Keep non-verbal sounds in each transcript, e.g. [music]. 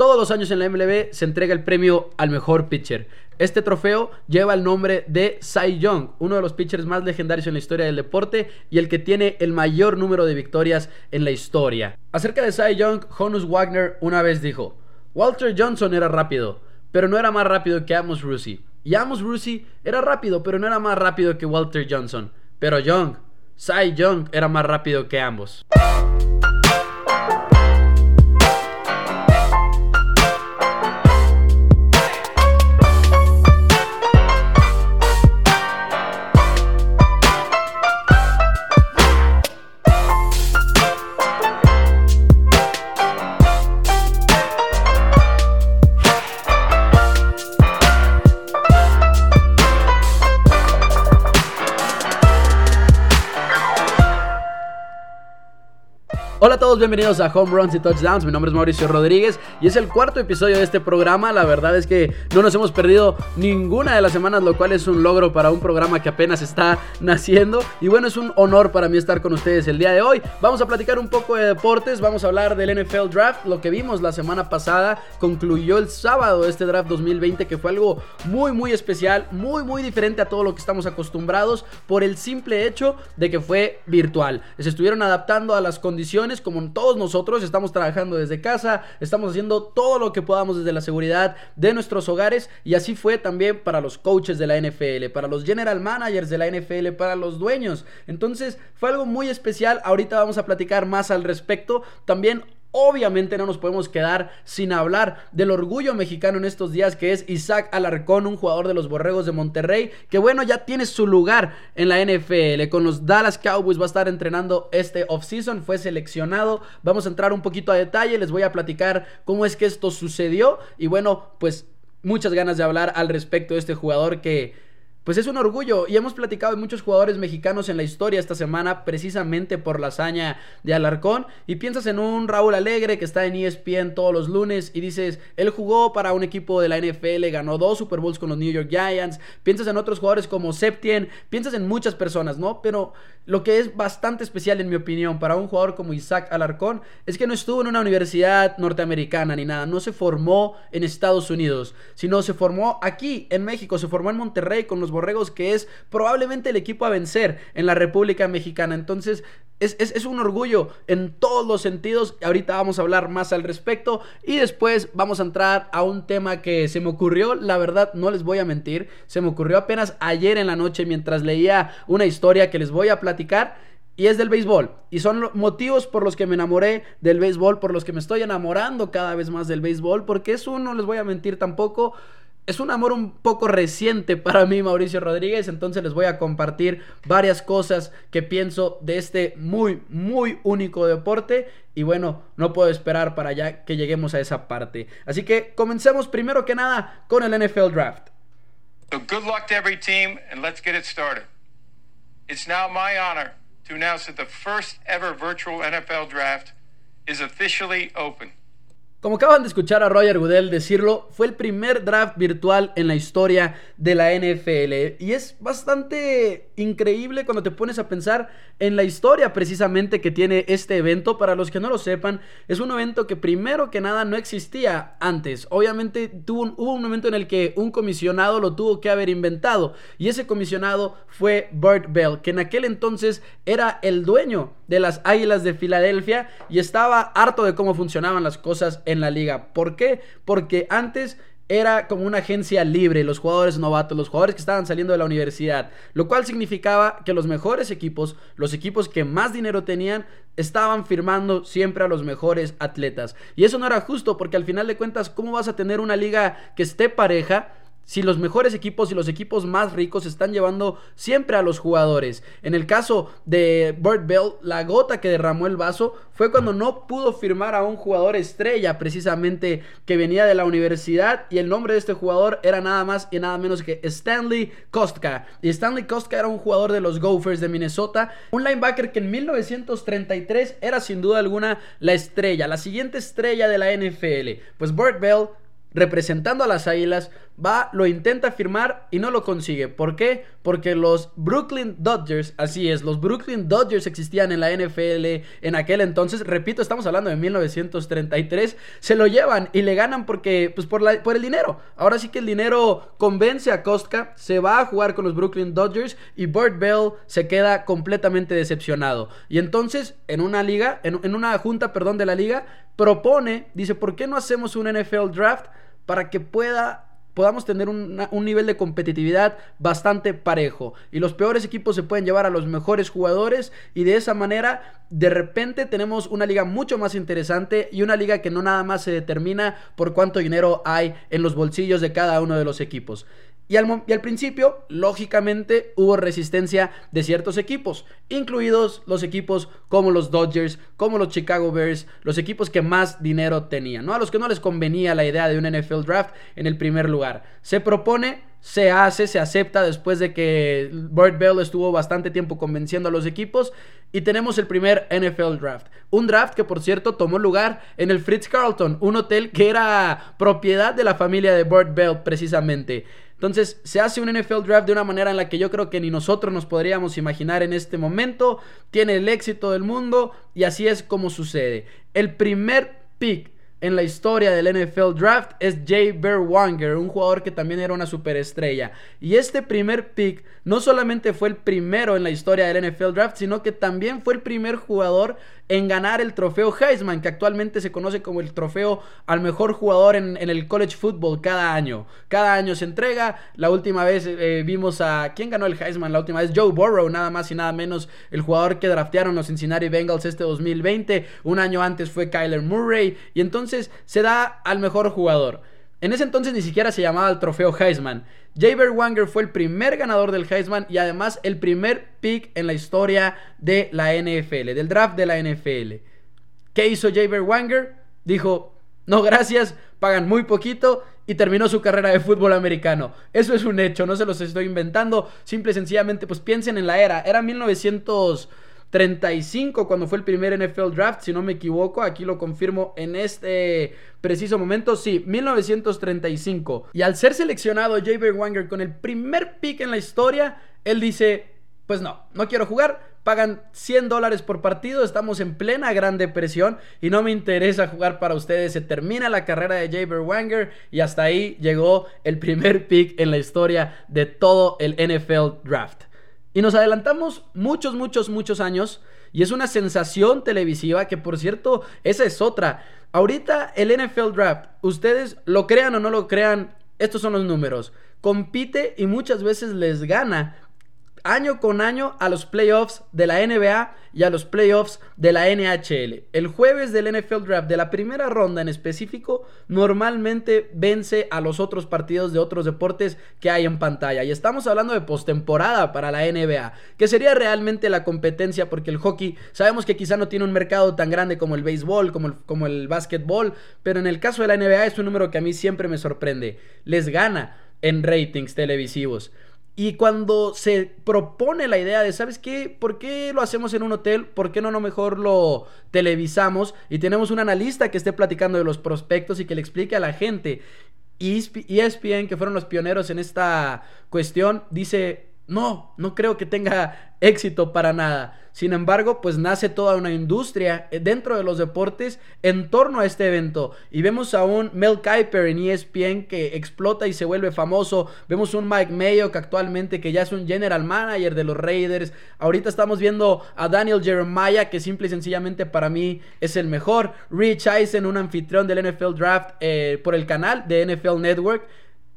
Todos los años en la MLB se entrega el premio al mejor pitcher. Este trofeo lleva el nombre de Cy Young, uno de los pitchers más legendarios en la historia del deporte y el que tiene el mayor número de victorias en la historia. Acerca de Cy Young, Honus Wagner una vez dijo, Walter Johnson era rápido, pero no era más rápido que Amos Rusi. Y Amos Rusi era rápido, pero no era más rápido que Walter Johnson. Pero Young, Cy Young era más rápido que ambos. Hola a todos, bienvenidos a Home Runs y Touchdowns. Mi nombre es Mauricio Rodríguez y es el cuarto episodio de este programa. La verdad es que no nos hemos perdido ninguna de las semanas, lo cual es un logro para un programa que apenas está [laughs] naciendo. Y bueno, es un honor para mí estar con ustedes el día de hoy. Vamos a platicar un poco de deportes, vamos a hablar del NFL Draft. Lo que vimos la semana pasada concluyó el sábado este draft 2020, que fue algo muy, muy especial, muy, muy diferente a todo lo que estamos acostumbrados por el simple hecho de que fue virtual. Se estuvieron adaptando a las condiciones como todos nosotros, estamos trabajando desde casa, estamos haciendo todo lo que podamos desde la seguridad de nuestros hogares y así fue también para los coaches de la NFL, para los general managers de la NFL, para los dueños. Entonces fue algo muy especial, ahorita vamos a platicar más al respecto. También Obviamente no nos podemos quedar sin hablar del orgullo mexicano en estos días que es Isaac Alarcón, un jugador de los Borregos de Monterrey, que bueno, ya tiene su lugar en la NFL. Con los Dallas Cowboys va a estar entrenando este offseason, fue seleccionado. Vamos a entrar un poquito a detalle, les voy a platicar cómo es que esto sucedió y bueno, pues muchas ganas de hablar al respecto de este jugador que pues es un orgullo y hemos platicado de muchos jugadores mexicanos en la historia esta semana precisamente por la hazaña de Alarcón y piensas en un Raúl Alegre que está en ESPN todos los lunes y dices, él jugó para un equipo de la NFL, ganó dos Super Bowls con los New York Giants, piensas en otros jugadores como Septien, piensas en muchas personas, ¿no? Pero lo que es bastante especial en mi opinión para un jugador como Isaac Alarcón es que no estuvo en una universidad norteamericana ni nada, no se formó en Estados Unidos, sino se formó aquí en México, se formó en Monterrey con los Borregos, que es probablemente el equipo a vencer en la República Mexicana. Entonces, es, un orgullo en todos los sentidos. Ahorita vamos a hablar más al respecto. Y después vamos a entrar a un tema que se me ocurrió. La verdad, no les voy a mentir. Se me ocurrió apenas ayer en la noche mientras leía una historia que les voy a platicar. Y es del béisbol. Y son motivos por los que me enamoré del béisbol, por los que me estoy enamorando cada vez más del béisbol. Porque es uno, no les voy a mentir tampoco es un amor un poco reciente para mí, Mauricio Rodríguez, entonces les voy a compartir varias cosas que pienso de este muy, muy único deporte. Y bueno, no puedo esperar para ya que lleguemos a esa parte. Así que comencemos primero que nada con el NFL Draft. So good luck to every team and let's get it started. It's now my honor to announce that the first ever virtual NFL draft is officially open. Como acaban de escuchar a Roger Goodell decirlo, fue el primer draft virtual en la historia de la NFL. Y es bastante increíble cuando te pones a pensar en la historia precisamente que tiene este evento. Para los que no lo sepan, es un evento que primero que nada no existía antes. Obviamente tuvo hubo un momento en el que un comisionado lo tuvo que haber inventado. Y ese comisionado fue Burt Bell, que en aquel entonces era el dueño de las Águilas de Filadelfia y estaba harto de cómo funcionaban las cosas en la liga. ¿Por qué? Porque antes era como una agencia libre, los jugadores novatos, los jugadores que estaban saliendo de la universidad, lo cual significaba que los mejores equipos, los equipos que más dinero tenían, estaban firmando siempre a los mejores atletas. Y eso no era justo porque al final de cuentas, ¿cómo vas a tener una liga que esté pareja? Si los mejores equipos y los equipos más ricos están llevando siempre a los jugadores. En el caso de Burt Bell, la gota que derramó el vaso fue cuando no pudo firmar a un jugador estrella, precisamente que venía de la universidad, y el nombre de este jugador era nada más y nada menos que Stanley Kostka. Y Stanley Kostka era un jugador de los Gophers de Minnesota, un linebacker que en 1933 era sin duda alguna la estrella, la siguiente estrella de la NFL. Pues Burt Bell representando a las Águilas, va, lo intenta firmar y no lo consigue. ¿Por qué? Porque los Brooklyn Dodgers, así es, los Brooklyn Dodgers existían en la NFL en aquel entonces, repito, estamos hablando de 1933, se lo llevan y le ganan porque, pues por, la, por el dinero. Ahora sí que el dinero convence a Kostka, se va a jugar con los Brooklyn Dodgers y Burt Bell se queda completamente decepcionado. Y entonces, en una liga, en, en una junta, perdón, de la liga, propone, dice, ¿por qué no hacemos un NFL draft para que pueda podamos tener un, un, nivel de competitividad bastante parejo. Y los peores equipos se pueden llevar a los mejores jugadores y de esa manera de repente tenemos una liga mucho más interesante y una liga que no nada más se determina por cuánto dinero hay en los bolsillos de cada uno de los equipos. Y al, principio, lógicamente, hubo resistencia de ciertos equipos, incluidos los equipos como los Dodgers, como los Chicago Bears, los equipos que más dinero tenían, ¿no? A los que no les convenía la idea de un NFL draft en el primer lugar. Se propone se hace, se acepta después de que Burt Bell estuvo bastante tiempo convenciendo a los equipos y tenemos el primer NFL draft. Un draft que por cierto tomó lugar en el Fritz Carlton, un hotel que era propiedad de la familia de Burt Bell precisamente. Entonces se hace un NFL draft de una manera en la que yo creo que ni nosotros nos podríamos imaginar en este momento. Tiene el éxito del mundo y así es como sucede. El primer pick en la historia del NFL Draft es Jay Berwanger, un jugador que también era una superestrella. Y este primer pick no solamente fue el primero en la historia del NFL Draft, sino que también fue el primer jugador en ganar el trofeo Heisman, que actualmente se conoce como el trofeo al mejor jugador en, el college football cada año. Cada año se entrega. La última vez eh, vimos a. ¿Quién ganó el Heisman? La última vez Joe Burrow, nada más y nada menos. El jugador que draftearon los Cincinnati Bengals este 2020. Un año antes fue Kyler Murray. Y entonces se da al mejor jugador. En ese entonces ni siquiera se llamaba el trofeo Heisman. Jaber Wanger fue el primer ganador del Heisman y además el primer pick en la historia de la NFL, del draft de la NFL. ¿Qué hizo Jaber Wanger? Dijo, no gracias, pagan muy poquito y terminó su carrera de fútbol americano. Eso es un hecho, no se los estoy inventando, simple y sencillamente pues piensen en la era, era 1900 35 cuando fue el primer NFL draft, si no me equivoco, aquí lo confirmo en este preciso momento, sí, 1935. Y al ser seleccionado Jaber Wanger con el primer pick en la historia, él dice, pues no, no quiero jugar, pagan 100 dólares por partido, estamos en plena gran depresión y no me interesa jugar para ustedes, se termina la carrera de Jaber Wanger y hasta ahí llegó el primer pick en la historia de todo el NFL draft. Y nos adelantamos muchos, muchos, muchos años. Y es una sensación televisiva que, por cierto, esa es otra. Ahorita el NFL Draft, ustedes lo crean o no lo crean, estos son los números. Compite y muchas veces les gana año con año a los playoffs de la NBA y a los playoffs de la NHL. El jueves del NFL Draft de la primera ronda en específico normalmente vence a los otros partidos de otros deportes que hay en pantalla. Y estamos hablando de postemporada para la NBA, que sería realmente la competencia porque el hockey sabemos que quizá no tiene un mercado tan grande como el béisbol, como el, como el básquetbol, pero en el caso de la NBA es un número que a mí siempre me sorprende. Les gana en ratings televisivos. Y cuando se propone la idea de, ¿sabes qué? ¿Por qué lo hacemos en un hotel? ¿Por qué no, no mejor lo televisamos? Y tenemos un analista que esté platicando de los prospectos y que le explique a la gente. Y ESPN, que fueron los pioneros en esta cuestión, dice, no, no creo que tenga éxito para nada. Sin embargo, pues nace toda una industria eh, dentro de los deportes en torno a este evento. Y vemos a un Mel Kiper en ESPN que explota y se vuelve famoso. Vemos un Mike Mayo que actualmente que ya es un general manager de los Raiders. Ahorita estamos viendo a Daniel Jeremiah que simple y sencillamente para mí es el mejor. Rich Eisen, un anfitrión del NFL Draft eh, por el canal de NFL Network.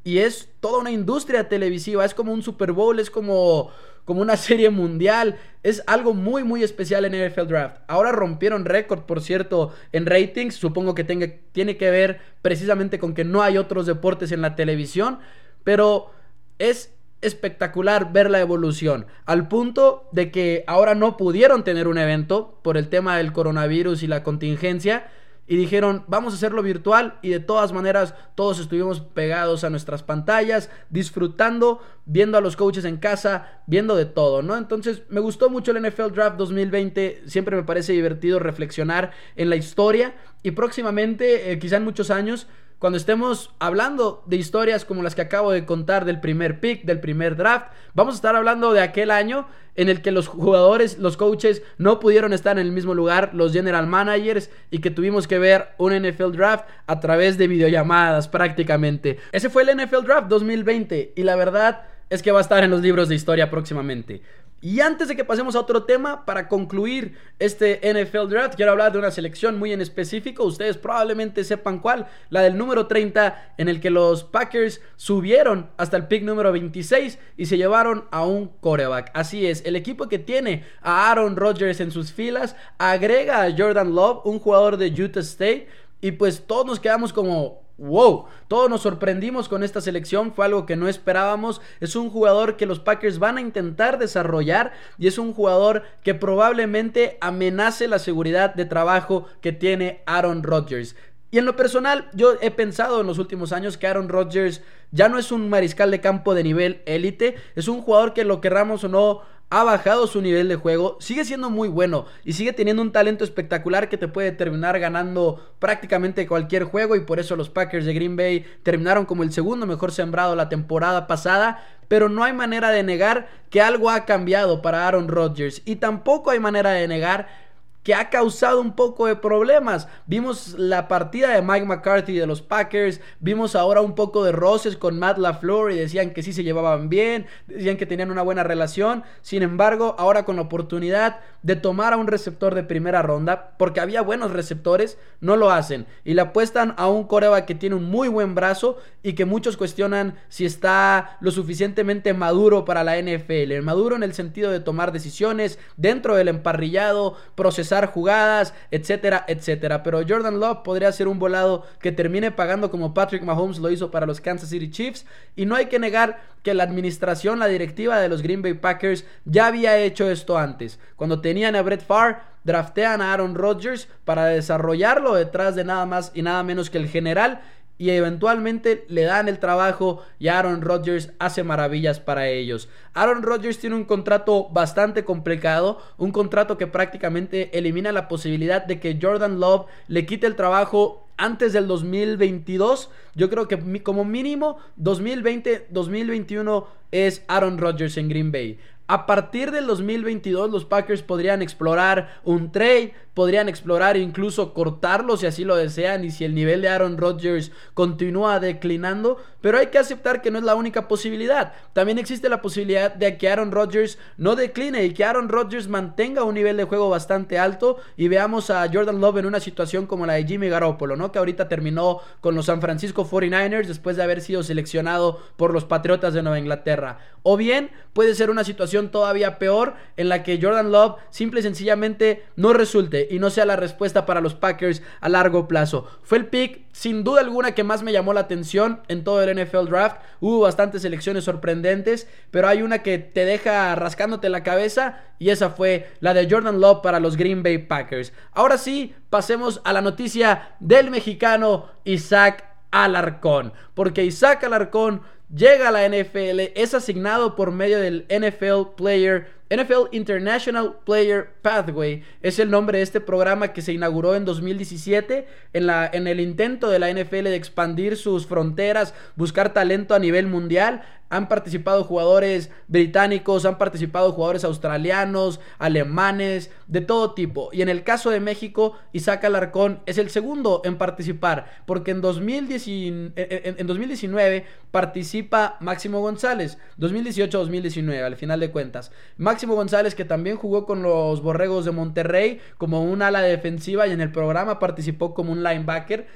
Y es toda una industria televisiva. Es como un Super Bowl, es como como una [laughs] serie mundial. Es algo muy, muy especial en NFL Draft. Ahora rompieron récord, por cierto, en ratings. Supongo que tiene que ver precisamente con que no hay otros deportes en la televisión. Pero es espectacular ver la evolución. Al punto de que ahora no pudieron tener un evento por el tema del coronavirus y la contingencia y dijeron, vamos a hacerlo virtual y de todas maneras todos estuvimos pegados a nuestras pantallas, disfrutando, viendo a los coaches en casa, viendo de todo, ¿no? Entonces me gustó mucho el NFL Draft 2020, siempre me parece divertido reflexionar en la historia y próximamente, eh, quizá en muchos años, cuando estemos hablando de historias como las que acabo de contar del primer pick, del primer draft, vamos a estar hablando de aquel año en el que los jugadores, los coaches no pudieron estar en el mismo lugar, los general managers, y que tuvimos que ver un NFL draft a través de videollamadas prácticamente. Ese fue el NFL draft 2020 y la verdad es que va a estar en los libros de historia próximamente. Y antes de que pasemos a otro tema, para concluir este NFL Draft, quiero hablar de una selección muy en específico. Ustedes probablemente sepan cuál, la del número 30, en el que los Packers subieron hasta el pick número 26 y se llevaron a un coreback. Así es, el equipo que tiene a Aaron Rodgers en sus filas agrega a Jordan Love, un jugador de Utah State, y pues todos nos quedamos como, wow, todos nos sorprendimos con esta selección, fue algo que no esperábamos, es un jugador que los Packers van a intentar desarrollar y es un jugador que probablemente amenace la seguridad de trabajo que tiene Aaron Rodgers. Y en lo personal, yo he pensado en los últimos años que Aaron Rodgers ya no es un mariscal de campo de nivel élite, es un jugador que lo querramos o no ha bajado su nivel de juego, sigue siendo muy bueno y sigue teniendo un talento espectacular que te puede terminar ganando prácticamente cualquier juego y por eso los Packers de Green Bay terminaron como el segundo mejor sembrado la temporada pasada, pero no hay manera de negar que algo ha cambiado para Aaron Rodgers y tampoco hay manera de negar que ha causado un poco de problemas. Vimos la partida de Mike McCarthy de los Packers, vimos ahora un poco de roces con Matt LaFleur y decían que sí se llevaban bien, decían que tenían una buena relación. Sin embargo, ahora con la oportunidad de tomar a un receptor de primera ronda, porque había buenos receptores, no lo hacen y le apuestan a un coreba que tiene un muy buen brazo y que muchos cuestionan si está lo suficientemente maduro para la NFL. Maduro en el sentido de tomar decisiones dentro del emparrillado, procesar jugadas, etcétera, etcétera. Pero Jordan Love podría ser un volado que termine pagando como Patrick Mahomes lo hizo para los Kansas City Chiefs. Y no hay que negar que la administración, la directiva de los Green Bay Packers ya había hecho esto antes. Cuando tenían a Brett Favre, draftean a Aaron Rodgers para desarrollarlo detrás de nada más y nada menos que el general y eventualmente le dan el trabajo y Aaron Rodgers hace maravillas para ellos. Aaron Rodgers tiene un contrato bastante complicado, un contrato que prácticamente elimina la posibilidad de que Jordan Love le quite el trabajo antes del 2022. Yo creo que como mínimo 2020-2021 es Aaron Rodgers en Green Bay. A partir del 2022 los Packers podrían explorar un trade, podrían explorar incluso cortarlo si así lo desean y si el nivel de Aaron Rodgers continúa declinando, pero hay que aceptar que no es la única posibilidad. También existe la posibilidad de que Aaron Rodgers no decline y que Aaron Rodgers mantenga un nivel de juego bastante alto y veamos a Jordan Love en una situación como la de Jimmy Garoppolo, ¿no? Que ahorita terminó con los San Francisco 49ers después de haber sido seleccionado por los Patriotas de Nueva Inglaterra. O bien puede ser una situación todavía peor en la que Jordan Love simple y sencillamente no resulte y no sea la respuesta para los Packers a largo plazo. Fue el pick sin duda alguna que más me llamó la atención en todo el NFL Draft. Hubo bastantes selecciones sorprendentes, pero hay una que te deja rascándote la cabeza y esa fue la de Jordan Love para los Green Bay Packers. Ahora sí, pasemos a la noticia del mexicano Isaac Alarcón, porque Isaac Alarcón llega a la NFL, es asignado por medio del NFL Player NFL International Player Pathway es el nombre de este programa que se inauguró en 2017 en, la, en el intento de la NFL de expandir sus fronteras, buscar talento a nivel mundial. Han participado jugadores británicos, han participado jugadores australianos, alemanes, de todo tipo. Y en el caso de México, Isaac Alarcón es el segundo en participar, porque en, 2019, en 2019 participa Máximo González, 2018-2019, al final de cuentas. Máximo González, que también jugó con los Borregos de Monterrey como un ala defensiva y en el programa participó como un linebacker.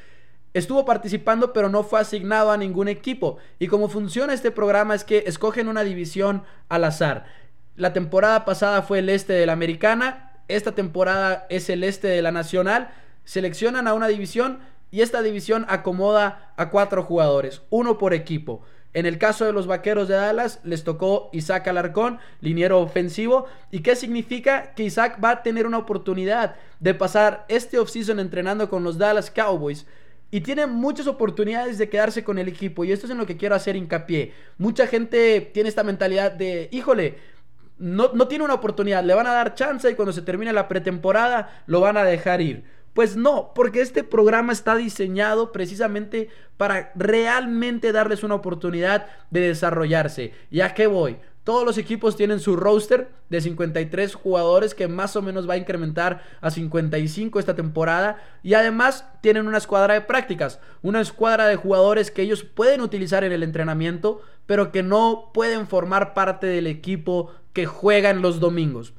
Estuvo participando pero no fue asignado a ningún equipo. Y como funciona este programa es que escogen una división al azar. La temporada pasada fue el este de la americana, esta temporada es el este de la nacional. Seleccionan a una división y esta división acomoda a cuatro jugadores, uno por equipo. En el caso de los Vaqueros de Dallas, les tocó Isaac Alarcón, liniero ofensivo. ¿Y qué significa? Que Isaac va a tener una oportunidad de pasar este offseason entrenando con los Dallas Cowboys. Y tiene muchas oportunidades de quedarse con el equipo. Y esto es en lo que quiero hacer hincapié. Mucha gente tiene esta mentalidad de, híjole, no, no tiene una oportunidad, le van a dar chance y cuando se termine la pretemporada lo van a dejar ir. Pues no, porque este programa está diseñado precisamente para realmente darles una oportunidad de desarrollarse. ¿Y a qué voy? Todos los equipos tienen su roster de 53 jugadores que más o menos va a incrementar a 55 esta temporada. Y además tienen una escuadra de prácticas, una escuadra de jugadores que ellos pueden utilizar en el entrenamiento, pero que no pueden formar parte del equipo que juega en los domingos.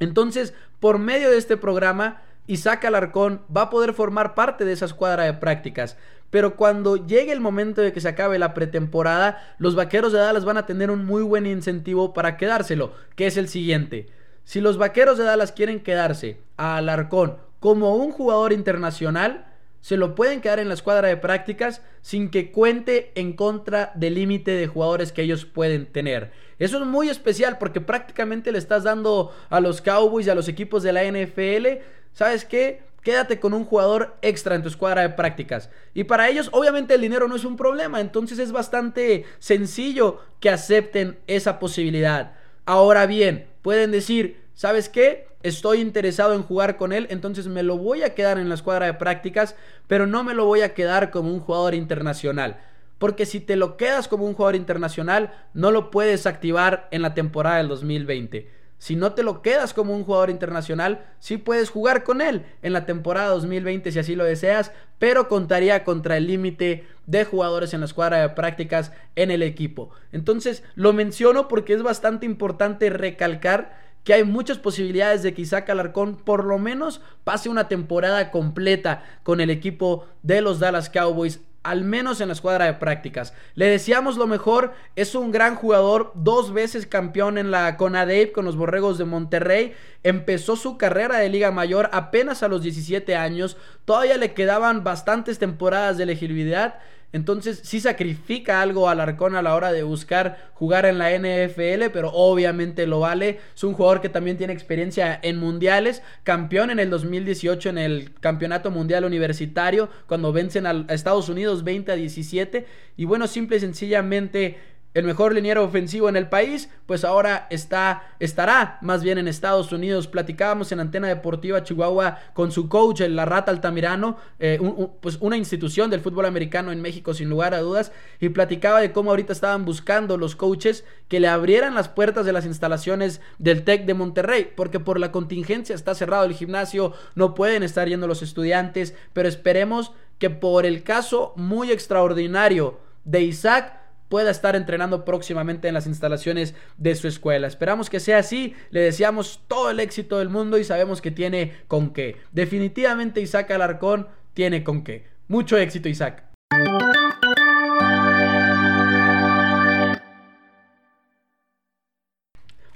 Entonces, por medio de este programa, Isaac Alarcón va a poder formar parte de esa escuadra de prácticas. Pero cuando llegue el momento de que se acabe la pretemporada, los Vaqueros de Dallas van a tener un muy buen incentivo para quedárselo, que es el siguiente. Si los Vaqueros de Dallas quieren quedarse a Alarcón como un jugador internacional, se lo pueden quedar en la escuadra de prácticas sin que cuente en contra del límite de jugadores que ellos pueden tener. Eso es muy especial porque prácticamente le estás dando a los Cowboys y a los equipos de la NFL, ¿sabes qué? quédate con un jugador extra en tu escuadra de prácticas. Y para ellos, obviamente, el dinero no es un problema. Entonces es bastante sencillo que acepten esa posibilidad. Ahora bien, pueden decir, ¿sabes qué? Estoy interesado en jugar con él, entonces me lo voy a quedar en la escuadra de prácticas, pero no me lo voy a quedar como un jugador internacional. Porque si te lo quedas como un jugador internacional, no lo puedes activar en la temporada del 2020. Si no te lo quedas como un jugador internacional, sí puedes jugar con él en la temporada 2020 si así lo deseas, pero contaría contra el límite de jugadores en la escuadra de prácticas en el equipo. Entonces lo menciono porque es bastante importante recalcar que hay muchas posibilidades de que Isaac Alarcón por lo menos pase una temporada completa con el equipo de los Dallas Cowboys al menos en la escuadra de prácticas. Le deseamos lo mejor, es un gran jugador, dos veces campeón en la CONADEIP con los Borregos de Monterrey, empezó su carrera de Liga Mayor apenas a los 17 años, todavía le quedaban bastantes temporadas de elegibilidad entonces sí sacrifica algo Alarcón a la hora de buscar jugar en la NFL, pero obviamente lo vale. Es un jugador que también tiene experiencia en mundiales, campeón en el 2018 en el Campeonato Mundial Universitario, cuando vencen a Estados Unidos 20 a 17. Y bueno, simple y sencillamente el mejor liniero ofensivo en el país, pues ahora está, estará más bien en Estados Unidos. Platicábamos en Antena Deportiva Chihuahua con su coach, el La Rata Altamirano, eh, pues una institución del fútbol americano en México sin lugar a dudas, y platicaba de cómo ahorita estaban buscando los coaches que le abrieran las puertas de las instalaciones del TEC de Monterrey, porque por la contingencia está cerrado el gimnasio, no pueden estar yendo los estudiantes, pero esperemos que por el caso muy extraordinario de Isaac, pueda estar entrenando próximamente en las instalaciones de su escuela. Esperamos que sea así, le deseamos todo el éxito del mundo y sabemos que tiene con qué. Definitivamente Isaac Alarcón tiene con qué. Mucho éxito Isaac.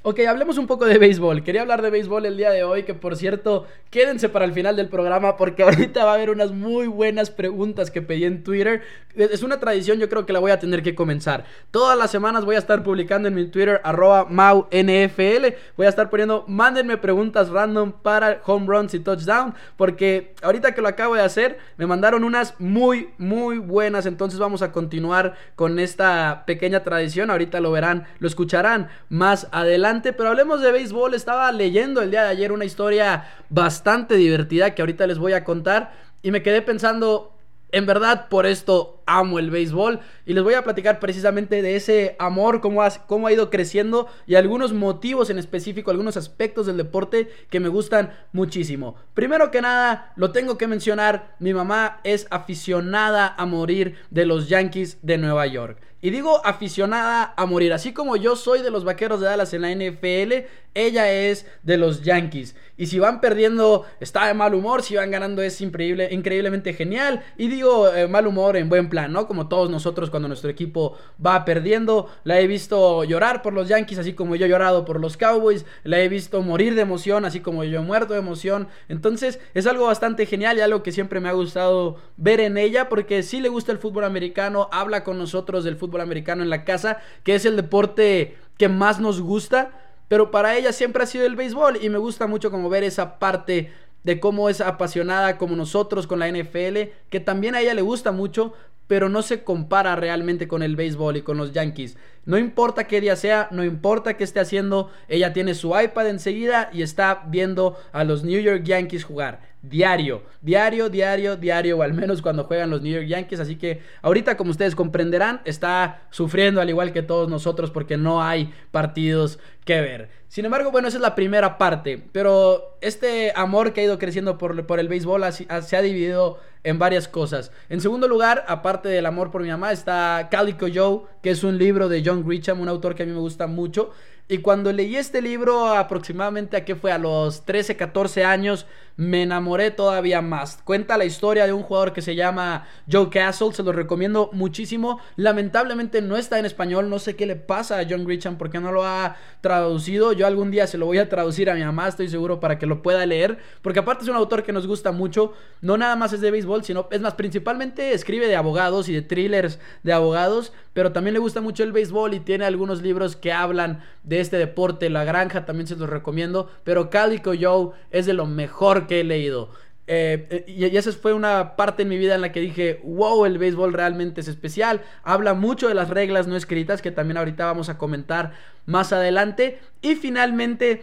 Ok, hablemos un poco de béisbol. Quería hablar de béisbol el día de hoy, que por cierto, quédense para el final del programa porque [laughs] ahorita va a haber unas muy buenas preguntas que pedí en Twitter. Es una tradición, yo creo que la voy a tener que comenzar. Todas las semanas voy a estar publicando en mi Twitter, arroba MauNFL. Voy a estar poniendo, mándenme preguntas random para home runs y touchdown, porque ahorita que lo acabo de hacer, me mandaron unas muy, muy buenas. Entonces vamos a continuar con esta pequeña tradición. Ahorita lo verán, lo escucharán más adelante pero hablemos de béisbol. Estaba leyendo el día de ayer una historia bastante divertida que ahorita les voy a contar y me quedé pensando, en verdad, por esto amo el béisbol y les voy a platicar precisamente de ese amor, cómo ha, cómo ha ido creciendo y algunos motivos en específico, algunos aspectos del deporte que me gustan muchísimo. Primero que nada, lo tengo que mencionar, mi mamá es aficionada a morir de los Yankees de Nueva York. Y digo aficionada a morir, así como yo soy de los Vaqueros de Dallas en la NFL, ella es de los Yankees. Y si van perdiendo, está de mal humor. Si van ganando, es increíble, increíblemente genial. Y digo eh, mal humor en buen plan, ¿no? Como todos nosotros cuando nuestro equipo va perdiendo. La he visto llorar por los Yankees, así como yo he llorado por los Cowboys. La he visto morir de emoción, así como yo he muerto de emoción. Entonces, es algo bastante genial y algo que siempre me ha gustado ver en ella. Porque sí le gusta el fútbol americano. Habla con nosotros del fútbol americano en la casa, que es el deporte que más nos gusta pero para ella siempre ha sido el béisbol y me gusta mucho como ver esa parte de cómo es apasionada como nosotros con la NFL, que también a ella le gusta mucho, pero no se compara realmente con el béisbol y con los Yankees. No importa qué día sea, no importa qué esté haciendo, ella tiene su iPad enseguida y está viendo a los New York Yankees jugar diario, diario, diario, diario, o al menos cuando juegan los New York Yankees. Así que ahorita, como ustedes comprenderán, está sufriendo al igual que todos nosotros porque no hay partidos que ver. Sin embargo, bueno, esa es la primera parte, pero este amor que ha ido creciendo por, por el béisbol se ha dividido en varias cosas. En segundo lugar, aparte del amor por mi mamá, está Calico Joe, que es un libro de John Grisham, un autor que a mí me gusta mucho. Y cuando leí este libro, aproximadamente a qué fue, a los 13, 14 años, me enamoré todavía más. Cuenta la historia de un jugador que se llama Joe Castle, se lo recomiendo muchísimo. Lamentablemente no está en español, no sé qué le pasa a John Grisham porque no lo ha traducido. Yo algún día se lo voy a traducir a mi mamá, estoy seguro, para que lo pueda leer. Porque aparte es un autor que nos gusta mucho, no nada más es de béisbol, sino, es más, principalmente escribe de abogados y de thrillers de abogados, pero también le gusta mucho el béisbol y tiene algunos libros que hablan de este deporte. La Granja también se los recomiendo, pero Calico Joe es de lo mejor que he leído. Eh, y, esa fue una parte en mi vida en la que dije, wow, el béisbol realmente es especial. Habla mucho de las reglas no escritas, que también ahorita vamos a comentar más adelante. Y finalmente,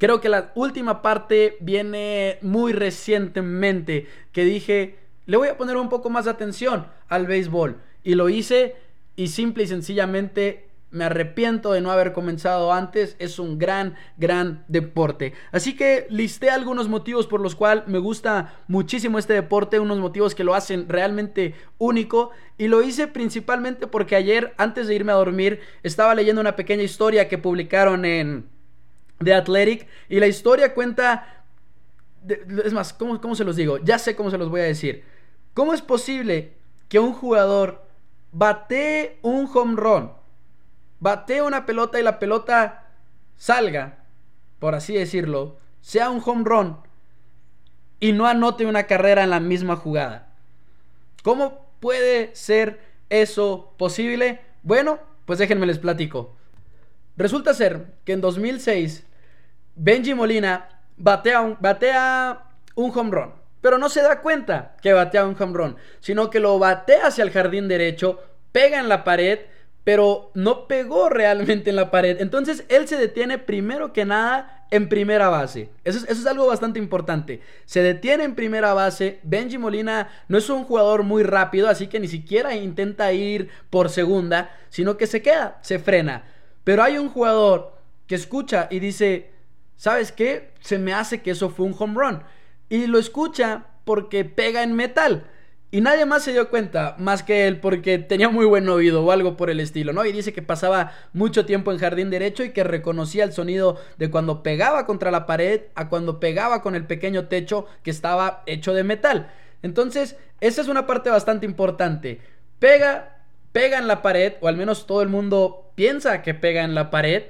creo que la última parte viene muy recientemente, que dije, le voy a poner un poco más de atención al béisbol. Y lo hice y simple y sencillamente me arrepiento de no haber comenzado antes. Es un gran, gran deporte. Así que listé algunos motivos por los cuales me gusta muchísimo este deporte. Unos motivos que lo hacen realmente único. Y lo hice principalmente porque ayer, antes de irme a dormir, estaba leyendo una pequeña historia que publicaron en The Athletic. Y la historia cuenta... es más, ¿cómo, ¿cómo se los digo? Ya sé cómo se los voy a decir. ¿Cómo es posible que un jugador bate un home run, bate una pelota y la pelota salga, por así decirlo, sea un home run y no anote una carrera en la misma jugada. ¿Cómo puede ser eso posible? Bueno, pues déjenme les platico. Resulta ser que en 2006 Benji Molina batea un, batea un home run. Pero no se da cuenta que batea un home run, sino que lo batea hacia el jardín derecho, pega en la pared, pero no pegó realmente en la pared. Entonces él se detiene primero que nada en primera base. Eso es, algo bastante importante. Se detiene en primera base. Benji Molina no es un jugador muy rápido, así que ni siquiera intenta ir por segunda, sino que se queda, se frena. Pero hay un jugador que escucha y dice, ¿sabes qué? Se me hace que eso fue un home run. Y lo escucha porque pega en metal. Y nadie más se dio cuenta, más que él, porque tenía muy buen oído o algo por el estilo, ¿no? Y dice que pasaba mucho tiempo en jardín derecho y que reconocía el sonido de cuando pegaba contra la pared a cuando pegaba con el pequeño techo que estaba hecho de metal. Entonces, esa es una parte bastante importante. Pega, pega en la pared, o al menos todo el mundo piensa que pega en la pared,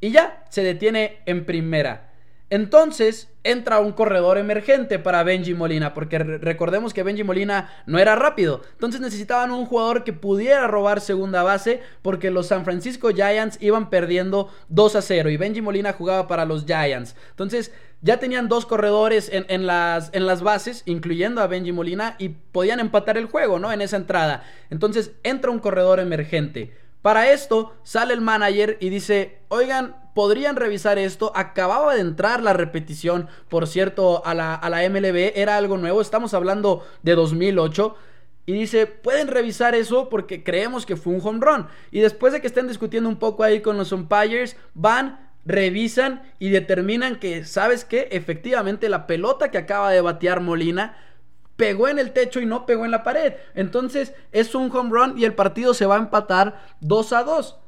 y ya, se detiene en primera. Entonces entra un corredor emergente para Benji Molina, porque recordemos que Benji Molina no era rápido. Entonces necesitaban un jugador que pudiera robar segunda base, porque los San Francisco Giants iban perdiendo 2 a 0 y Benji Molina jugaba para los Giants. Entonces ya tenían dos corredores en, las, en las bases, incluyendo a Benji Molina, y podían empatar el juego, ¿no? En esa entrada. Entonces entra un corredor emergente. Para esto sale el manager y dice, oigan, podrían revisar esto. Acababa de entrar la repetición, por cierto, a la, a la MLB. Era algo nuevo. Estamos hablando de 2008. Y dice, pueden revisar eso porque creemos que fue un home run. Y después de que estén discutiendo un poco ahí con los umpires, van, revisan y determinan que, ¿sabes qué? Efectivamente la pelota que acaba de batear Molina pegó en el techo y no pegó en la pared. Entonces es un home run y el partido se va a empatar 2 a 2.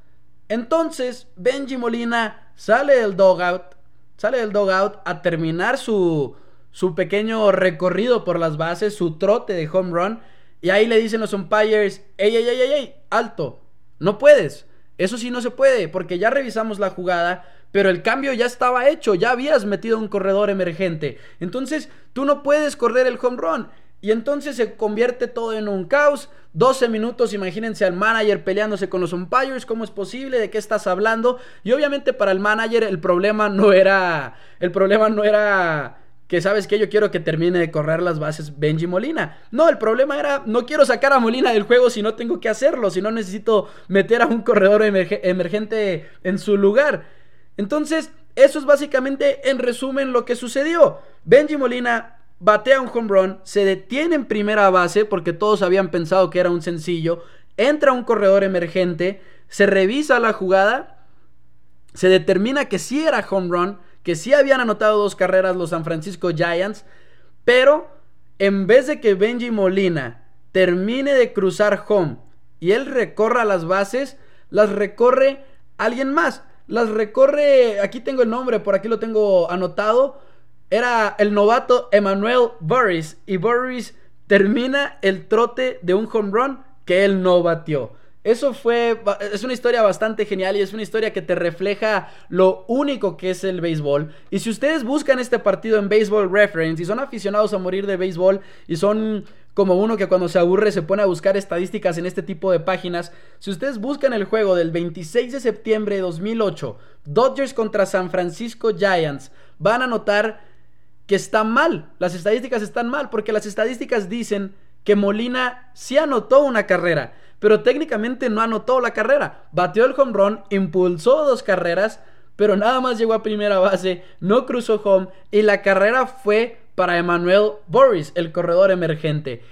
Entonces Benji Molina sale del dogout, sale del dogout a terminar su, su pequeño recorrido por las bases, su trote de home run. Y ahí le dicen los umpires, ey, ey, ey, ey, ey, alto, no puedes. Eso sí no se puede, porque ya revisamos la jugada, pero el cambio ya estaba hecho, ya habías metido un corredor emergente. Entonces, tú no puedes correr el home run. Y entonces se convierte todo en un caos. 12 minutos, imagínense al manager peleándose con los umpires, ¿cómo es posible? ¿De qué estás hablando? Y obviamente para el manager el problema no era el problema no era que sabes que yo quiero que termine de correr las bases Benji Molina. No, el problema era, no quiero sacar a Molina del juego si no tengo que hacerlo, si no necesito meter a un corredor emergente en su lugar. Entonces, eso es básicamente en resumen lo que sucedió. Benji Molina batea un home run, se detiene en primera base porque todos habían pensado que era un sencillo, entra un corredor emergente, se revisa la jugada, se determina que sí era home run, que sí habían anotado dos carreras los San Francisco Giants, pero en vez de que Benji Molina termine de cruzar home y él recorra las bases, las recorre alguien más. Las recorre, aquí tengo el nombre, por aquí lo tengo anotado. Era el novato Emmanuel Burris. Y Burris termina el trote de un home run que él no batió. Eso fue, es una historia bastante genial y es una historia que te refleja lo único que es el béisbol. Y si ustedes buscan este partido en Baseball Reference y son aficionados a morir de béisbol y son como uno que cuando se aburre se pone a buscar estadísticas en este tipo de páginas, si ustedes buscan el juego del 26 de septiembre de 2008, Dodgers contra San Francisco Giants, van a notar que está mal, las estadísticas están mal, porque las estadísticas dicen que Molina sí anotó una carrera pero técnicamente no anotó la carrera. Batió el home run, impulsó dos carreras, pero nada más llegó a primera base, no cruzó home y la carrera fue para Emmanuel Boris, el corredor emergente.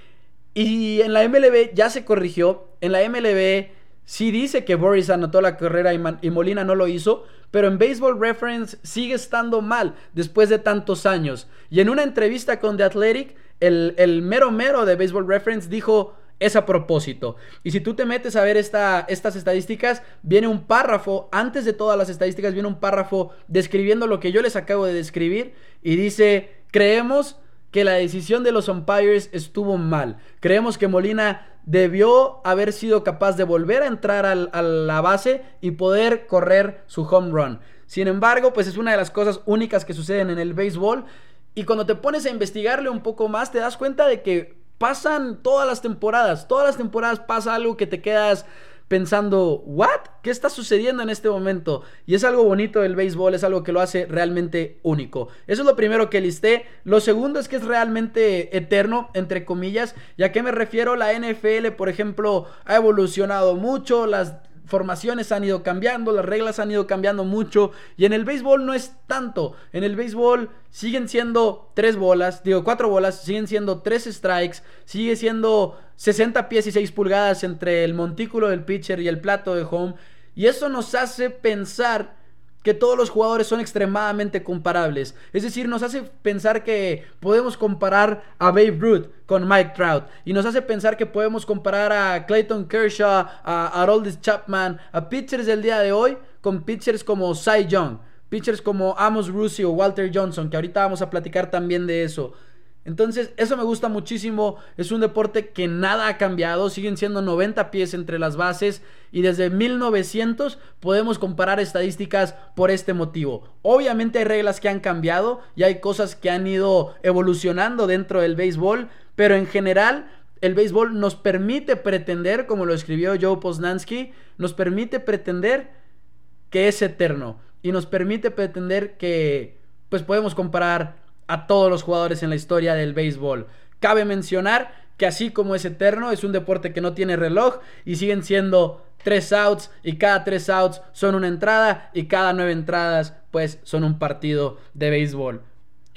Y en la MLB ya se corrigió, en la MLB sí dice que Boris anotó la carrera y, Molina no lo hizo, pero en Baseball Reference sigue estando mal después de tantos años. Y en una entrevista con The Athletic, el, mero mero de Baseball Reference dijo, es a propósito. Y si tú te metes a ver esta, estas estadísticas, viene un párrafo, antes de todas las estadísticas, viene un párrafo describiendo lo que yo les acabo de describir y dice, creemos que la decisión de los umpires estuvo mal. Creemos que Molina debió haber sido capaz de volver a entrar a la base y poder correr su home run. Sin embargo, pues es una de las cosas únicas que suceden en el béisbol. Y cuando te pones a investigarle un poco más, te das cuenta de que pasan todas las temporadas, todas las temporadas pasa algo que te quedas pensando, ¿what? ¿Qué está sucediendo en este momento? Y es algo bonito del béisbol, es algo que lo hace realmente único. Eso es lo primero que listé. Lo segundo es que es realmente eterno, entre comillas. ¿Y a qué me refiero? La NFL, por ejemplo, ha evolucionado mucho, las formaciones han ido cambiando, las reglas han ido cambiando mucho y en el béisbol no es tanto. En el béisbol siguen siendo tres bolas, digo cuatro bolas, siguen siendo tres strikes, sigue siendo 60 pies y 6 pulgadas entre el montículo del pitcher y el plato de home y eso nos hace pensar que todos los jugadores son extremadamente comparables. Es decir, nos hace pensar que podemos comparar a Babe Ruth con Mike Trout. Y nos hace pensar que podemos comparar a Clayton Kershaw, a Aroldis Chapman, a pitchers del día de hoy con pitchers como Cy Young. Pitchers como Amos Russi o Walter Johnson, que ahorita vamos a platicar también de eso. Entonces, eso me gusta muchísimo. Es un deporte que nada ha cambiado. Siguen siendo 90 pies entre las bases. Y desde 1900 podemos comparar estadísticas por este motivo. Obviamente hay reglas que han cambiado y hay cosas que han ido evolucionando dentro del béisbol. Pero en general, el béisbol nos permite pretender, como lo escribió Joe Posnansky, nos permite pretender que es eterno. Y nos permite pretender que pues podemos comparar a todos los jugadores en la historia del béisbol. Cabe mencionar que así como es eterno, es un deporte que no tiene reloj y siguen siendo tres outs y cada tres outs son una entrada y cada nueve entradas pues son un partido de béisbol.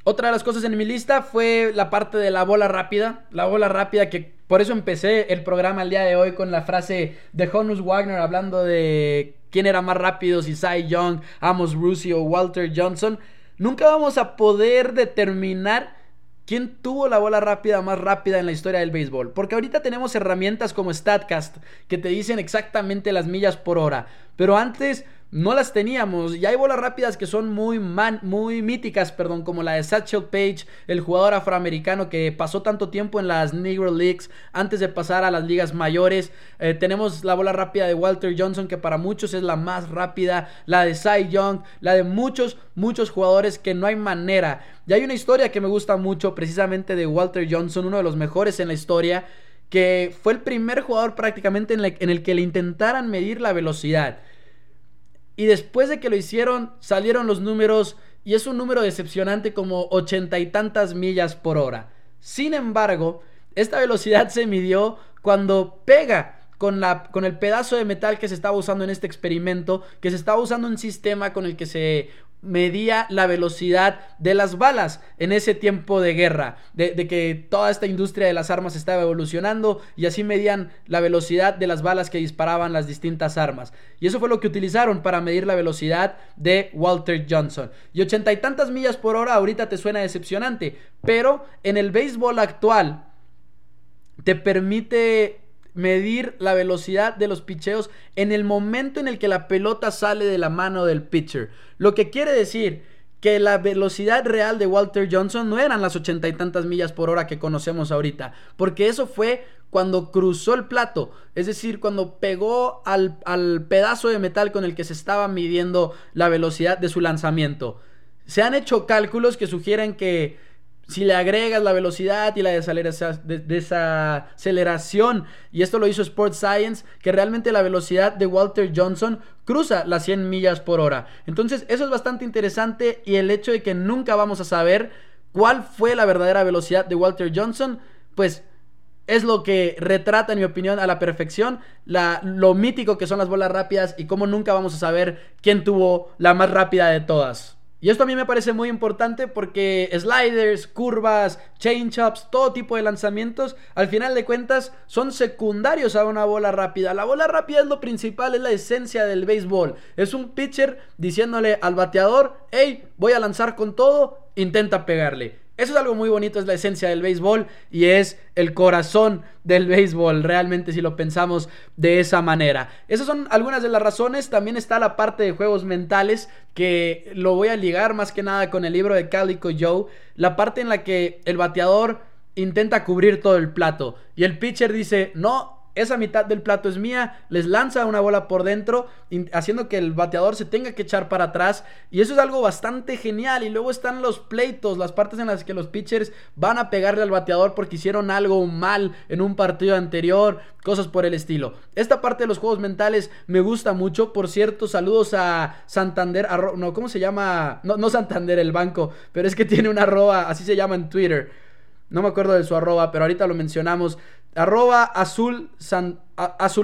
Otra de las cosas en mi lista fue la parte de la bola rápida, la bola rápida que por eso empecé el programa el día de hoy con la frase de Honus Wagner hablando de quién era más rápido, si Cy Young, Amos Russi o Walter Johnson. Nunca vamos a poder determinar quién tuvo la bola rápida más rápida en la historia del béisbol. Porque ahorita tenemos herramientas como StatCast que te dicen exactamente las millas por hora. Pero antes no las teníamos. Y hay bolas rápidas que son muy, muy míticas, perdón, como la de Satchel Page, el jugador afroamericano que pasó tanto tiempo en las Negro Leagues antes de pasar a las ligas mayores. Eh, tenemos la bola rápida de Walter Johnson, que para muchos es la más rápida. La de Cy Young, la de muchos, muchos jugadores que no hay manera. Y hay una historia que me gusta mucho, precisamente de Walter Johnson, uno de los mejores en la historia que fue el primer jugador prácticamente en, el que le intentaran medir la velocidad. Y después de que lo hicieron, salieron los números y es un número decepcionante como ochenta y tantas millas por hora. Sin embargo, esta velocidad se midió cuando pega con, la, con el pedazo de metal que se estaba usando en este experimento, que se estaba usando un sistema con el que se medía la velocidad de las balas en ese tiempo de guerra, de, que toda esta industria de las armas estaba evolucionando y así medían la velocidad de las balas que disparaban las distintas armas. Y eso fue lo que utilizaron para medir la velocidad de Walter Johnson. Y ochenta y tantas millas por hora ahorita te suena decepcionante, pero en el béisbol actual te permite medir la velocidad de los picheos en el momento en el que la pelota sale de la mano del pitcher. Lo que quiere decir que la velocidad real de Walter Johnson no eran las ochenta y tantas millas por hora que conocemos ahorita, porque eso fue cuando cruzó el plato, es decir, cuando pegó al, al pedazo de metal con el que se estaba midiendo la velocidad de su lanzamiento. Se han hecho cálculos que sugieren que si le agregas la velocidad y la desaceleración, y esto lo hizo Sports Science, que realmente la velocidad de Walter Johnson cruza las 100 millas por hora. Entonces, eso es bastante interesante y el hecho de que nunca vamos a saber cuál fue la verdadera velocidad de Walter Johnson, pues es lo que retrata, en mi opinión, a la perfección la, lo mítico que son las bolas rápidas y cómo nunca vamos a saber quién tuvo la más rápida de todas. Y esto a mí me parece muy importante porque sliders, curvas, change-ups, todo tipo de lanzamientos, al final de cuentas son secundarios a una bola rápida. La bola rápida es lo principal, es la esencia del béisbol. Es un pitcher diciéndole al bateador, hey, voy a lanzar con todo, intenta pegarle. Eso es algo muy bonito, es la esencia del béisbol y es el corazón del béisbol, realmente si lo pensamos de esa manera. Esas son algunas de las razones, también está la parte de juegos mentales que lo voy a ligar más que nada con el libro de Calico Joe, la parte en la que el bateador intenta cubrir todo el plato y el pitcher dice, no, esa mitad del plato es mía, les lanza una bola por dentro, haciendo que el bateador se tenga que echar para atrás. Y eso es algo bastante genial. Y luego están los pleitos, las partes en las que los pitchers van a pegarle al bateador porque hicieron algo mal en un partido anterior, cosas por el estilo. Esta parte de los juegos mentales me gusta mucho. Por cierto, saludos a Santander, no, ¿cómo se llama? No, no Santander, el banco, pero es que tiene una arroba, así se llama en Twitter. No me acuerdo de su arroba, pero ahorita lo mencionamos. Arroba Azul,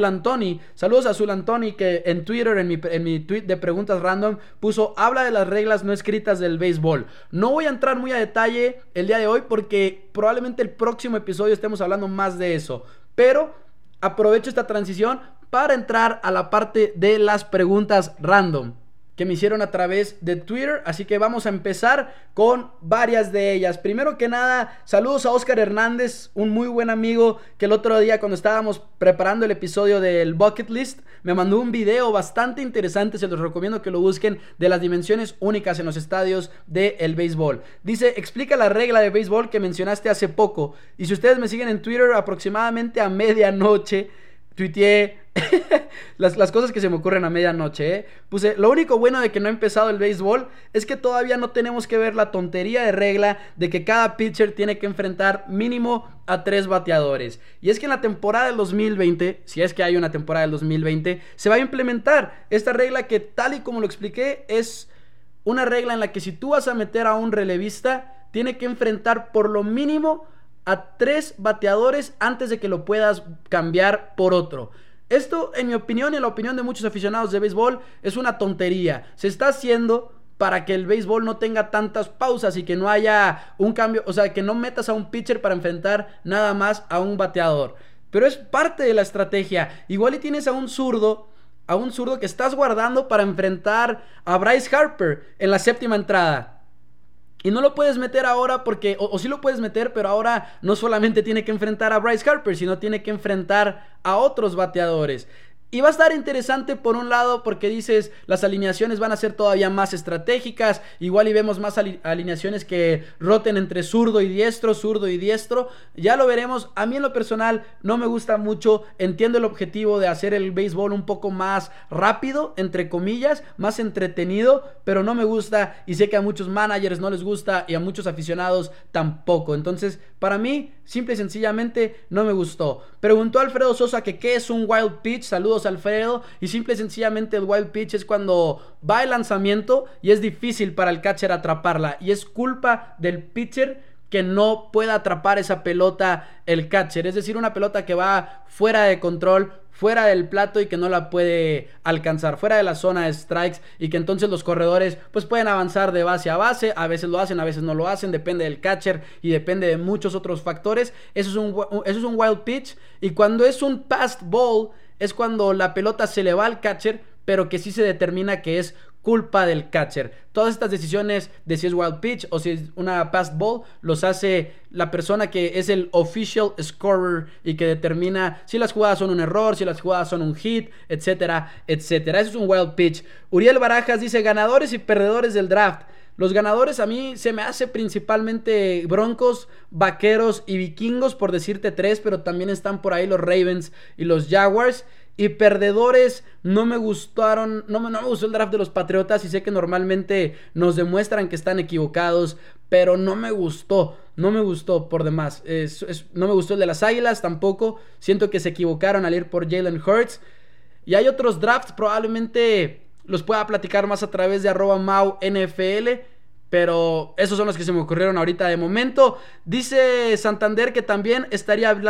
Antoni. Saludos a Azul Antoni que en Twitter, en mi, en mi tweet de preguntas random, puso, habla de las reglas no escritas del béisbol. No voy a entrar muy a detalle el día de hoy porque probablemente el próximo episodio estemos hablando más de eso. Pero aprovecho esta transición para entrar a la parte de las preguntas random que me hicieron a través de Twitter. Así que vamos a empezar con varias de ellas. Primero que nada, saludos a Oscar Hernández, un muy buen amigo que el otro día cuando estábamos preparando el episodio del Bucket List, me mandó un video bastante interesante, se los recomiendo que lo busquen, de las dimensiones únicas en los estadios del el béisbol. Dice, explica la regla de béisbol que mencionaste hace poco. Y si ustedes me siguen en Twitter aproximadamente a medianoche, tuiteé [laughs] las, cosas que se me ocurren a medianoche. ¿eh? Puse, lo único bueno de que no ha empezado el béisbol es que todavía no tenemos que ver la tontería de regla de que cada pitcher tiene que enfrentar mínimo a tres bateadores. Y es que en la temporada del 2020, si es que hay una temporada del 2020, se va a implementar esta regla que tal y como lo expliqué es una regla en la que si tú vas a meter a un relevista, tiene que enfrentar por lo mínimo a tres bateadores antes de que lo puedas cambiar por otro. Esto, en mi opinión y en la opinión de muchos aficionados de béisbol, es una tontería. Se está haciendo para que el béisbol no tenga tantas pausas y que no haya un cambio, o sea, que no metas a un pitcher para enfrentar nada más a un bateador. Pero es parte de la estrategia. Igual y tienes a un zurdo, a un zurdo que estás guardando para enfrentar a Bryce Harper en la séptima entrada. Y no lo puedes meter ahora porque, o, sí lo puedes meter, pero ahora no solamente tiene que enfrentar a Bryce Harper, sino tiene que enfrentar a otros bateadores. Y va a estar interesante por un lado porque dices las alineaciones van a ser todavía más estratégicas, igual y vemos más alineaciones que roten entre zurdo y diestro, zurdo y diestro, ya lo veremos, a mí en lo personal no me gusta mucho, entiendo el objetivo de hacer el béisbol un poco más rápido, entre comillas, más entretenido, pero no me gusta. Y sé que a muchos managers no les gusta y a muchos aficionados tampoco, entonces para mí simple y sencillamente no me gustó. Preguntó Alfredo Sosa que qué es un wild pitch. Saludos Alfredo. Y simple y sencillamente el wild pitch es cuando va el lanzamiento y es difícil para el catcher atraparla. Y es culpa del pitcher que no pueda atrapar esa pelota el catcher. Es decir, una pelota que va fuera de control, fuera del plato y que no la puede alcanzar, fuera de la zona de strikes y que entonces los corredores pues pueden avanzar de base a base, a veces lo hacen, a veces no lo hacen, depende del catcher y depende de muchos otros factores. Eso es un, eso es un wild pitch y cuando es un passed ball es cuando la pelota se le va al catcher, pero que sí se determina que es culpa del catcher. Todas estas decisiones de si es wild pitch o si es una pass ball los hace la persona que es el official scorer y que determina si las jugadas son un error, si las jugadas son un hit, etcétera, etcétera. Eso es un wild pitch. Uriel Barajas dice ganadores y perdedores del draft. Los ganadores a mí se me hace principalmente Broncos, Vaqueros y Vikingos, por decirte tres, pero también están por ahí los Ravens y los Jaguars. Y perdedores, no me gustaron, no, no me gustó el draft de los Patriotas y sé que normalmente nos demuestran que están equivocados, pero no me gustó, no me gustó por demás. no me gustó el de las Águilas tampoco, siento que se equivocaron al ir por Jalen Hurts. Y hay otros drafts, probablemente los pueda platicar más a través de arroba mau NFL. Pero esos son los que se me ocurrieron ahorita de momento. Dice Santander que también estaría,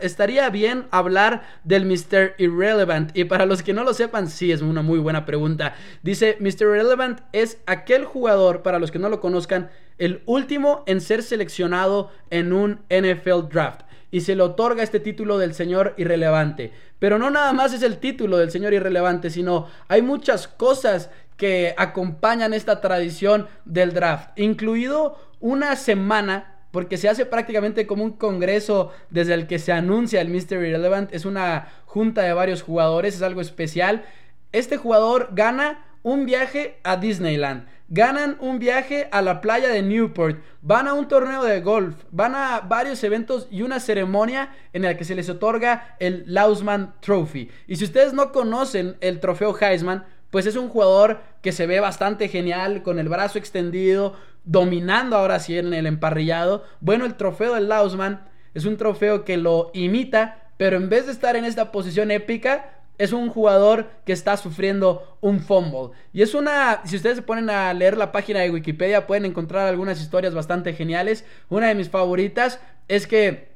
estaría bien hablar del Mr. Irrelevant. Y para los que no lo sepan, sí, es una muy buena pregunta. Dice, Mr. Irrelevant es aquel jugador, para los que no lo conozcan, el último en ser seleccionado en un NFL Draft. Y se le otorga este título del señor irrelevante. Pero no nada más es el título del señor irrelevante, sino hay muchas cosas que acompañan esta tradición del draft, incluido una semana porque se hace prácticamente como un congreso desde el que se anuncia el Mystery Relevant. Es una junta de varios jugadores, es algo especial. Este jugador gana un viaje a Disneyland, ganan un viaje a la playa de Newport, van a un torneo de golf, van a varios eventos y una ceremonia en la que se les otorga el Lausman Trophy. Y si ustedes no conocen el trofeo Heisman, pues es un jugador que se ve bastante genial, con el brazo extendido, dominando ahora sí en el emparrillado. Bueno, el trofeo del Lausman es un trofeo que lo imita, pero en vez de estar en esta posición épica, es un jugador que está sufriendo un fumble. Y es una, si ustedes se ponen a leer la página de Wikipedia, pueden encontrar algunas historias bastante geniales. Una de mis favoritas es que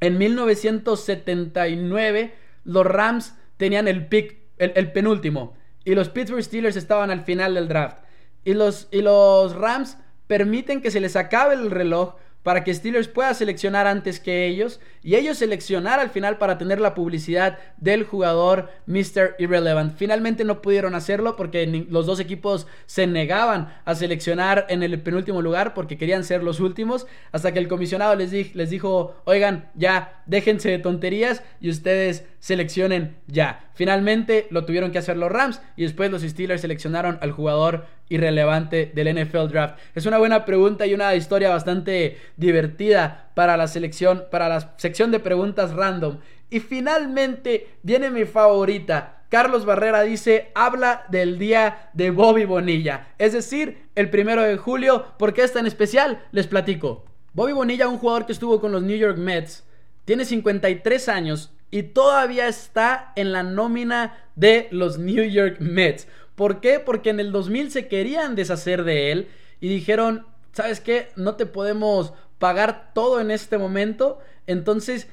en 1979 los Rams tenían el pick, el penúltimo. Y los Pittsburgh Steelers estaban al final del draft. Y los, y los Rams permiten que se les acabe el reloj para que Steelers pueda seleccionar antes que ellos y ellos seleccionar al final para tener la publicidad del jugador Mr. Irrelevant. Finalmente no pudieron hacerlo porque los dos equipos se negaban a seleccionar en el penúltimo lugar porque querían ser los últimos hasta que el comisionado les, les dijo, oigan, ya, déjense de tonterías y ustedes seleccionen ya. Finalmente lo tuvieron que hacer los Rams y después los Steelers seleccionaron al jugador irrelevante del NFL Draft. Es una buena pregunta y una historia bastante divertida para la selección, para la sección de preguntas random. Y finalmente viene mi favorita. Carlos Barrera dice, habla del día de Bobby Bonilla, es decir, el primero de julio. ¿Por qué es tan especial? Les platico. Bobby Bonilla, un jugador que estuvo con los New York Mets, tiene 53 años y todavía está en la nómina de los New York Mets. ¿Por qué? Porque en el 2000 se querían deshacer de él y dijeron, ¿sabes qué? No te podemos pagar todo en este momento. Entonces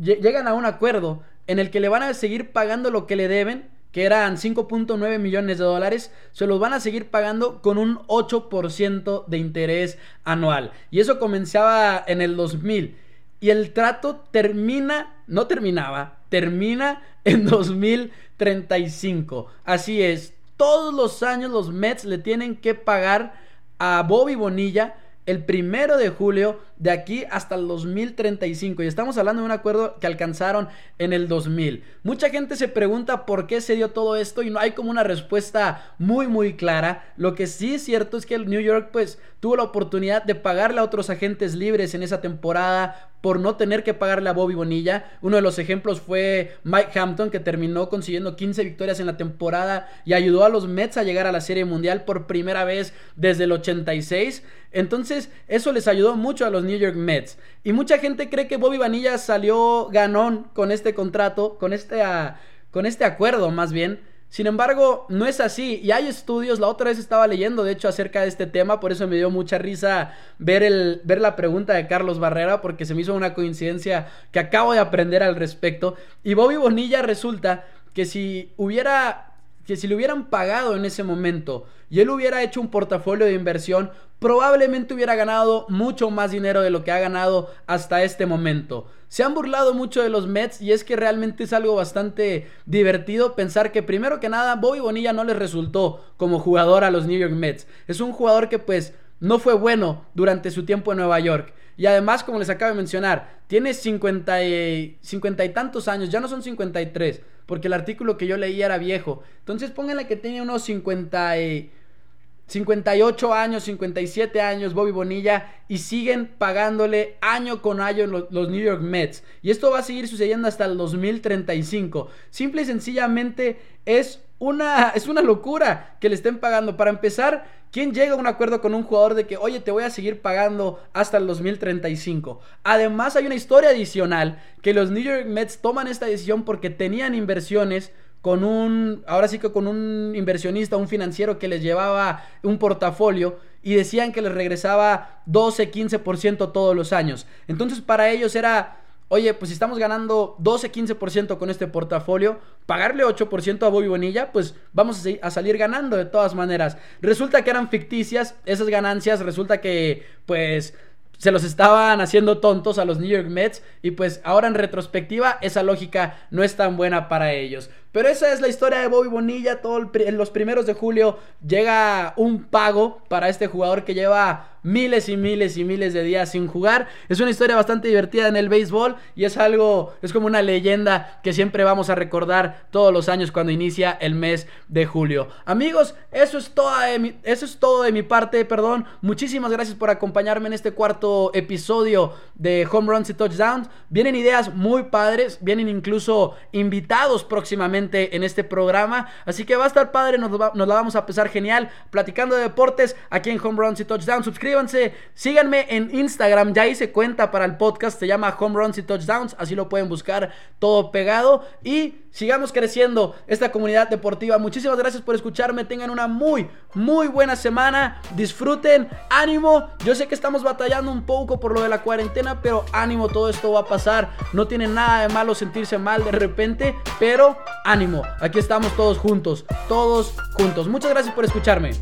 llegan a un acuerdo en el que le van a seguir pagando lo que le deben, que eran 5.9 millones de dólares, se los van a seguir pagando con un 8% de interés anual. Y eso comenzaba en el 2000. Y el trato termina, no terminaba, termina en [laughs] 2035. Así es, todos los años los Mets le tienen que pagar a Bobby Bonilla el primero de julio de aquí hasta el 2035 y estamos hablando de un acuerdo que alcanzaron en el 2000. Mucha gente se pregunta por qué se dio todo esto y no hay como una respuesta muy muy clara. Lo que sí es cierto es que el New York pues tuvo la oportunidad de pagarle a otros agentes libres en esa temporada por no tener que pagarle a Bobby Bonilla. Uno de los ejemplos fue Mike Hampton, que terminó consiguiendo 15 victorias en la temporada y ayudó a los Mets a llegar a la Serie Mundial por primera vez desde el 86. Entonces, eso les ayudó mucho a los New York Mets. Y mucha gente cree que Bobby Bonilla salió ganón con este contrato, con este, ah, con este acuerdo más bien. Sin embargo, no es así. Y hay estudios, la otra vez estaba leyendo, de hecho, acerca de este tema, por eso me dio mucha risa ver, el, ver la pregunta de Carlos Barrera, porque se me hizo una coincidencia que acabo de aprender al respecto. Y Bobby Bonilla resulta que si hubiera que si le hubieran pagado en ese momento y él hubiera hecho un portafolio de inversión, probablemente hubiera ganado mucho más dinero de lo que ha ganado hasta este momento. Se han burlado mucho de los Mets y es que realmente es algo bastante divertido pensar que primero que nada Bobby Bonilla no les resultó como jugador a los New York Mets. Es un jugador que pues no fue bueno durante su tiempo en Nueva York. Y además, como les acabo de mencionar, tiene 50 y, 50 y tantos años, ya no son 53 porque el artículo que yo leí era viejo. Entonces pónganle que tiene unos 50 58 años, 57 años Bobby Bonilla y siguen pagándole año con año los, los, New York Mets. Y esto va a seguir sucediendo hasta el 2035. Simple y sencillamente es una, [laughs] es una locura que le estén pagando. Para empezar, ¿quién llega a un acuerdo con un jugador de que, oye, te voy a seguir pagando hasta el 2035? Además, hay una historia adicional que los New York Mets toman esta decisión porque tenían inversiones con un, ahora sí que con un inversionista, un financiero que les llevaba un portafolio y decían que les regresaba 12, 15% todos los años. Entonces para ellos era oye, pues si estamos ganando 12, 15% con este portafolio, pagarle 8% a Bobby Bonilla, pues vamos a, a, salir ganando de todas maneras. Resulta que eran ficticias esas ganancias, resulta que pues se los estaban haciendo tontos a los New York Mets y pues ahora en retrospectiva esa lógica no es tan buena para ellos. Pero esa es la historia de Bobby Bonilla. Todo en los primeros de julio llega un pago para este jugador que lleva miles y miles y miles de días sin jugar. Es una historia bastante divertida en el béisbol y es algo, es como una leyenda que siempre vamos a recordar todos los años cuando inicia el mes de julio. Amigos, eso es, de eso es todo de mi parte, perdón. Muchísimas gracias por acompañarme en este cuarto episodio de Home Runs y Touchdowns. Vienen ideas muy padres, vienen incluso invitados próximamente en este programa. Así que va a estar padre, nos, la vamos a pesar genial. Platicando de deportes aquí en Home Runs y Touchdowns. Suscríbanse, síganme en Instagram. Ya hice cuenta para el podcast, se llama Home Runs y Touchdowns. Así lo pueden buscar todo pegado. Y sigamos creciendo esta comunidad deportiva. Muchísimas gracias por escucharme. Tengan una muy, muy buena semana. Disfruten, ánimo. Yo sé que estamos batallando un poco por lo de la cuarentena, pero ánimo, todo esto va a pasar. No tiene nada de malo sentirse mal de repente, pero ánimo. Aquí estamos todos juntos, todos juntos. Muchas gracias por escucharme.